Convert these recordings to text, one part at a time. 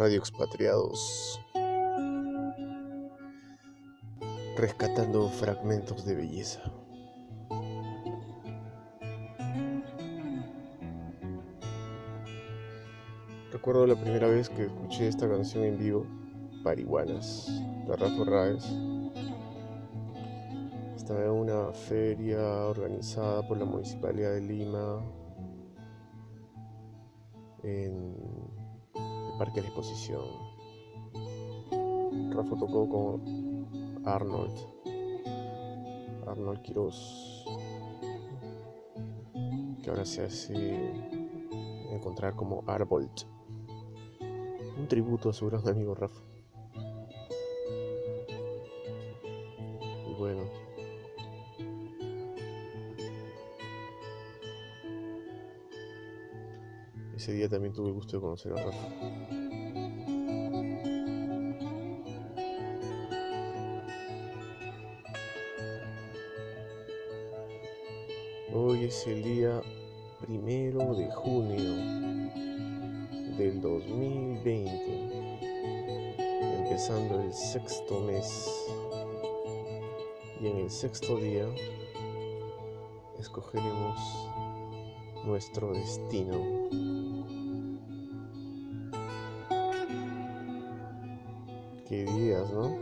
Radio Expatriados, rescatando fragmentos de belleza. Recuerdo la primera vez que escuché esta canción en vivo, Parihuanas, de Rafa Raes. Estaba en una feria organizada por la Municipalidad de Lima en Parque de Exposición. Rafa tocó con Arnold, Arnold Quiroz, que ahora se hace encontrar como Arbolt. Un tributo a su gran amigo Rafa. Y bueno. Ese día también tuve el gusto de conocer a Rafa. Hoy es el día primero de junio del 2020, empezando el sexto mes. Y en el sexto día escogeremos nuestro destino. Qué días, ¿no?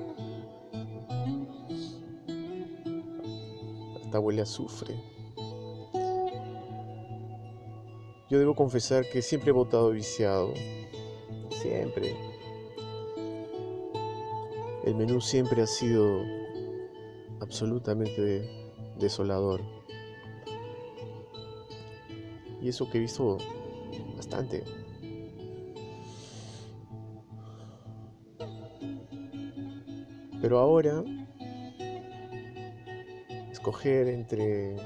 Hasta huele a azufre. Yo debo confesar que siempre he votado viciado. Siempre. El menú siempre ha sido absolutamente desolador. Y eso que he visto bastante. Pero ahora, escoger entre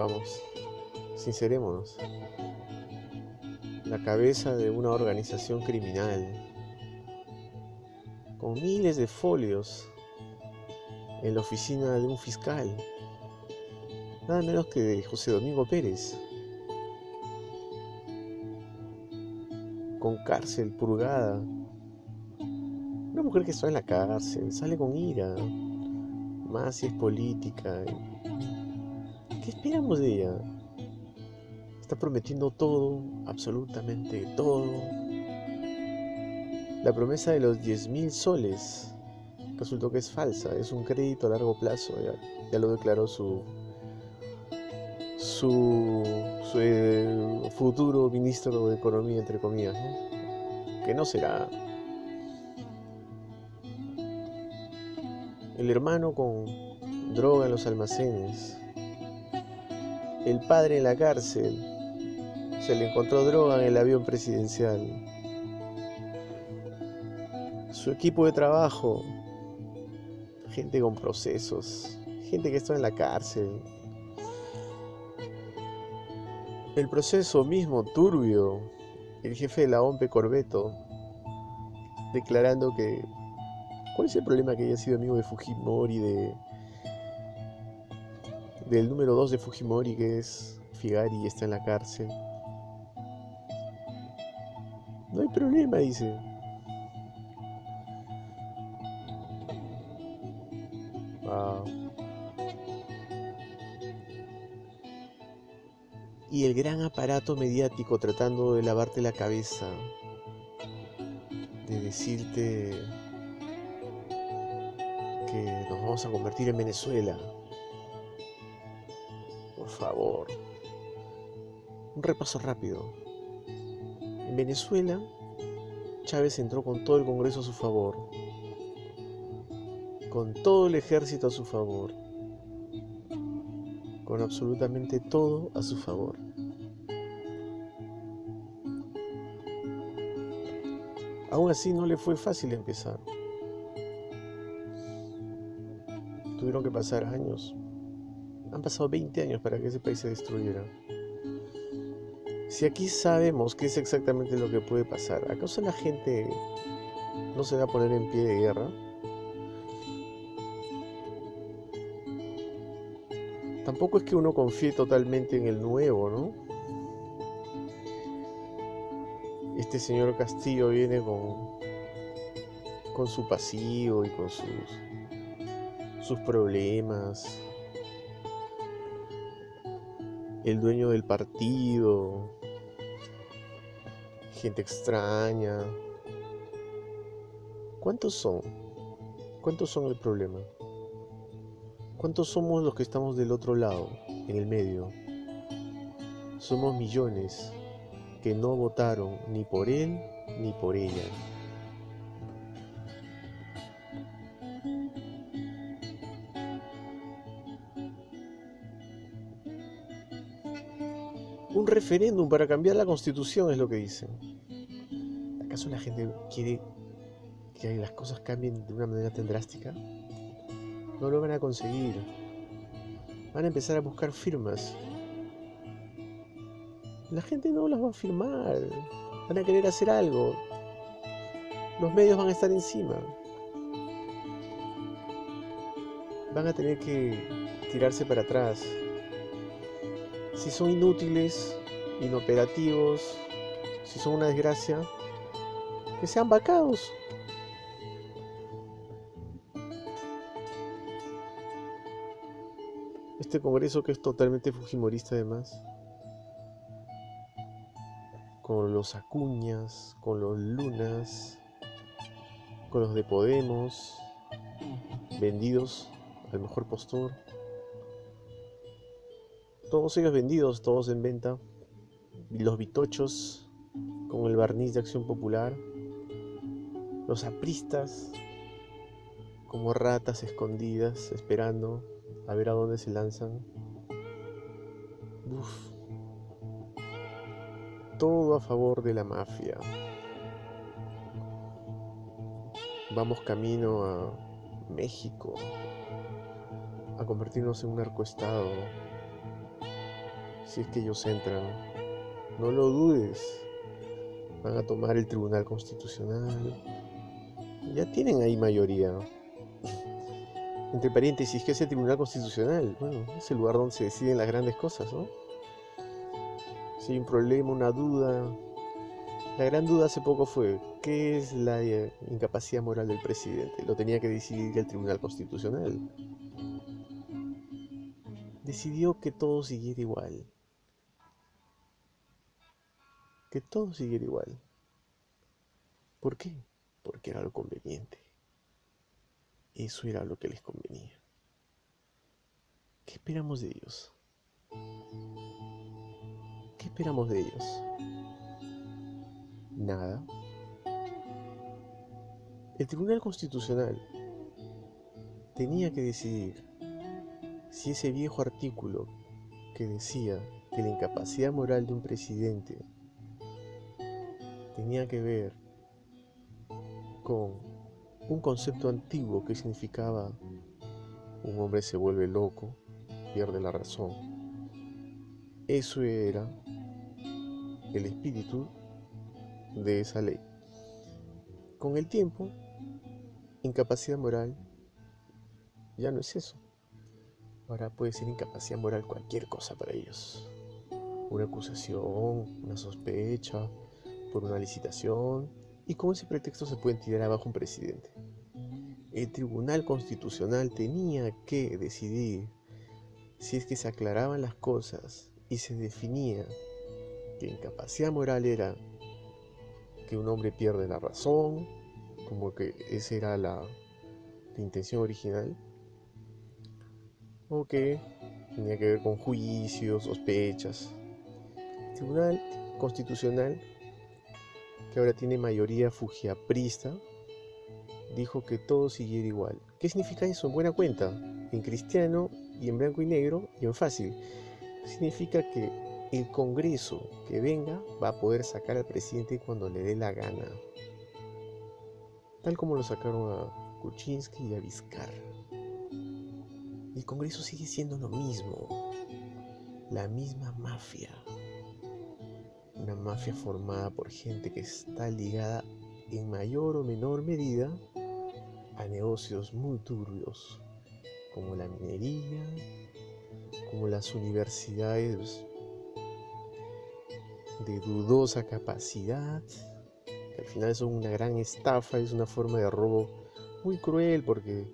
Vamos, sincerémonos. La cabeza de una organización criminal, con miles de folios en la oficina de un fiscal, nada menos que de José Domingo Pérez, con cárcel purgada. Una mujer que está en la cárcel, sale con ira, más si es política. ¿Qué esperamos de ella? Está prometiendo todo, absolutamente todo. La promesa de los 10.000 soles resultó que es falsa, es un crédito a largo plazo, ya, lo declaró su, su, eh, futuro ministro de Economía, entre comillas, que no será. El hermano con droga en los almacenes, el padre en la cárcel. Se le encontró droga en el avión presidencial. Su equipo de trabajo, gente con procesos, gente que está en la cárcel. El proceso mismo turbio, el jefe de la OMPE Corbeto, declarando que ¿cuál es el problema que haya sido amigo de Fujimori de del número 2 de Fujimori, que es Figari, está en la cárcel. No hay problema, dice. Y el gran aparato mediático tratando de lavarte la cabeza, de decirte que nos vamos a convertir en Venezuela favor. Un repaso rápido. En Venezuela, Chávez entró con todo el Congreso a su favor, con todo el ejército a su favor, con absolutamente todo a su favor. Aún así no le fue fácil empezar. Tuvieron que pasar años han pasado 20 años para que ese país se destruyera. Si aquí sabemos qué es exactamente lo que puede pasar, ¿acaso la gente no se va a poner en pie de guerra? Tampoco es que uno confíe totalmente en el nuevo, ¿no? este señor Castillo viene con, con su pasivo y con sus, sus problemas. El dueño del partido, gente extraña. ¿Cuántos son? ¿Cuántos son el problema? ¿Cuántos somos los que estamos del otro lado, en el medio? Somos millones que no votaron ni por él ni por ella. Referéndum para cambiar la constitución es lo que dicen. ¿Acaso la gente quiere que las cosas cambien de una manera tan drástica? No lo van a conseguir. Van a empezar a buscar firmas. La gente no las va a firmar. Van a querer hacer algo. Los medios van a estar encima. Van a tener que tirarse para atrás si son inútiles, inoperativos, si son una desgracia, que sean vacados. Este Congreso que es totalmente fujimorista además, con los Acuñas, con los Lunas, con los de Podemos, vendidos al mejor postor. Todos ellos vendidos, todos en venta. Los bitochos con el barniz de acción popular. Los apristas como ratas escondidas esperando a ver a dónde se lanzan. Uf. Todo a favor de la mafia. Vamos camino a México, a convertirnos en un narcoestado si es que ellos entran. No lo dudes. Van a tomar el Tribunal Constitucional. Ya tienen ahí mayoría. Entre paréntesis, ¿qué es el Tribunal Constitucional? Bueno, es el lugar donde se deciden las grandes cosas, ¿no? Si un problema, una duda. La gran duda hace poco fue, ¿qué es la eh, incapacidad moral del presidente? Lo tenía que decidir el Tribunal Constitucional. Decidió que todo siguiera igual que todo siguiera igual. ¿Por qué? Porque era lo conveniente. Eso era lo que les convenía. ¿Qué esperamos de ellos? ¿Qué esperamos de ellos? Nada. El Tribunal Constitucional tenía que decidir si ese viejo artículo que decía que la incapacidad moral de un presidente tenía que ver con un concepto antiguo que significaba un hombre se vuelve loco, pierde la razón. Eso era el espíritu de esa ley. Con el tiempo, incapacidad moral ya no es eso. Ahora puede ser incapacidad moral cualquier cosa para ellos. Una acusación, una sospecha, por una licitación y con ese pretexto se pueden tirar abajo un presidente. El Tribunal Constitucional tenía que decidir si es que se aclaraban las cosas y se definía que incapacidad moral era que un hombre pierde la razón, como que esa era la, la intención original, o que tenía que ver con juicios, sospechas. El Tribunal Constitucional que ahora tiene mayoría fujiaprista, dijo que todo siguiera igual. ¿Qué significa eso? En buena cuenta, en cristiano y en blanco y negro y en fácil. Significa que el Congreso que venga va a poder sacar al presidente cuando le dé la gana. Tal como lo sacaron a Kuczynski y a Vizcarra. El Congreso sigue siendo lo mismo. La misma mafia una mafia formada por gente que está ligada en mayor o menor medida a negocios muy turbios, como la minería, como las universidades de dudosa capacidad, que al final son una gran estafa, es una forma de robo muy cruel porque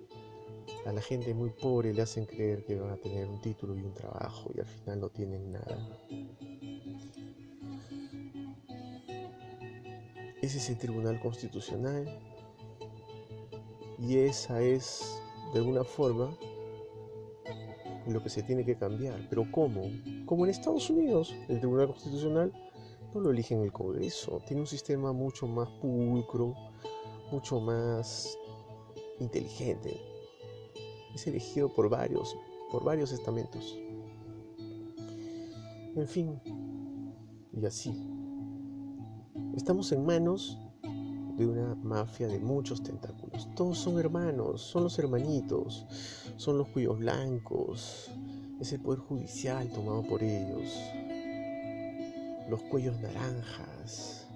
a la gente muy pobre le hacen creer que van a tener un título y un trabajo y al final no tienen nada. Es el Tribunal Constitucional y esa es de alguna forma lo que se tiene que cambiar. Pero ¿cómo? Como en Estados Unidos, el Tribunal Constitucional no lo elige en el Congreso, tiene un sistema mucho más pulcro, mucho más inteligente. Es elegido por varios, por varios estamentos. En fin, y así. Estamos en manos de una mafia de muchos tentáculos. Todos son hermanos, son los hermanitos, son los cuyos blancos, es el poder judicial tomado por ellos, los cuellos naranjas.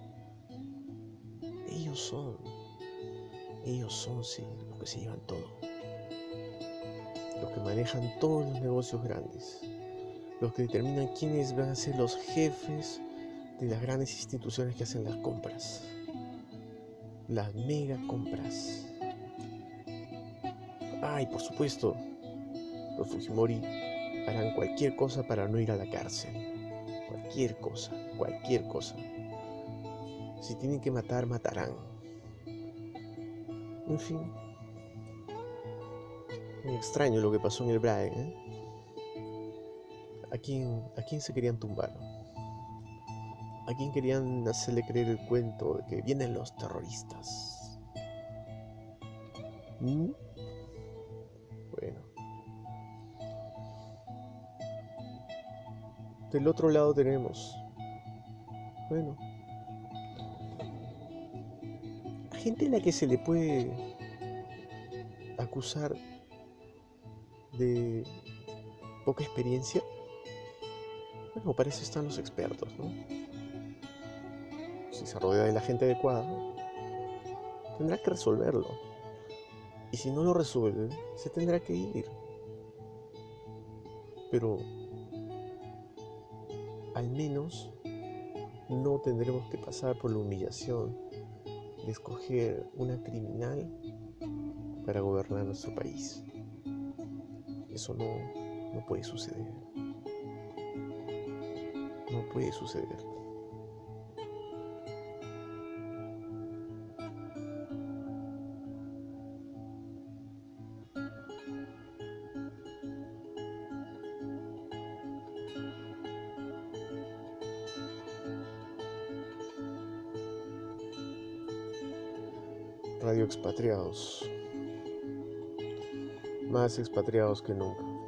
Ellos son, ellos son sí, los que se llevan todo, los que manejan todos los negocios grandes, los que determinan quiénes van a ser los jefes de las grandes instituciones que hacen las compras las mega compras. Ay, por supuesto, los Fujimori harán cualquier cosa para no ir a la cárcel. Cualquier cosa, cualquier cosa. Si tienen que matar, matarán. En fin. Muy extraño lo que pasó en el Brae. ¿eh? ¿A, quién, ¿A quién se querían tumbar? ¿A quién querían hacerle creer el cuento de que vienen los terroristas? ¿Mm? Bueno. Del otro lado tenemos, bueno, gente a la que se le puede acusar de poca experiencia. Bueno, para eso están los expertos, ¿no? Se rodea de la gente adecuada, tendrá que resolverlo. Y si no lo resuelve, se tendrá que ir. Pero al menos no tendremos que pasar por la humillación de escoger una criminal para gobernar nuestro país. Eso no, no puede suceder. No puede suceder. Más expatriados que nunca.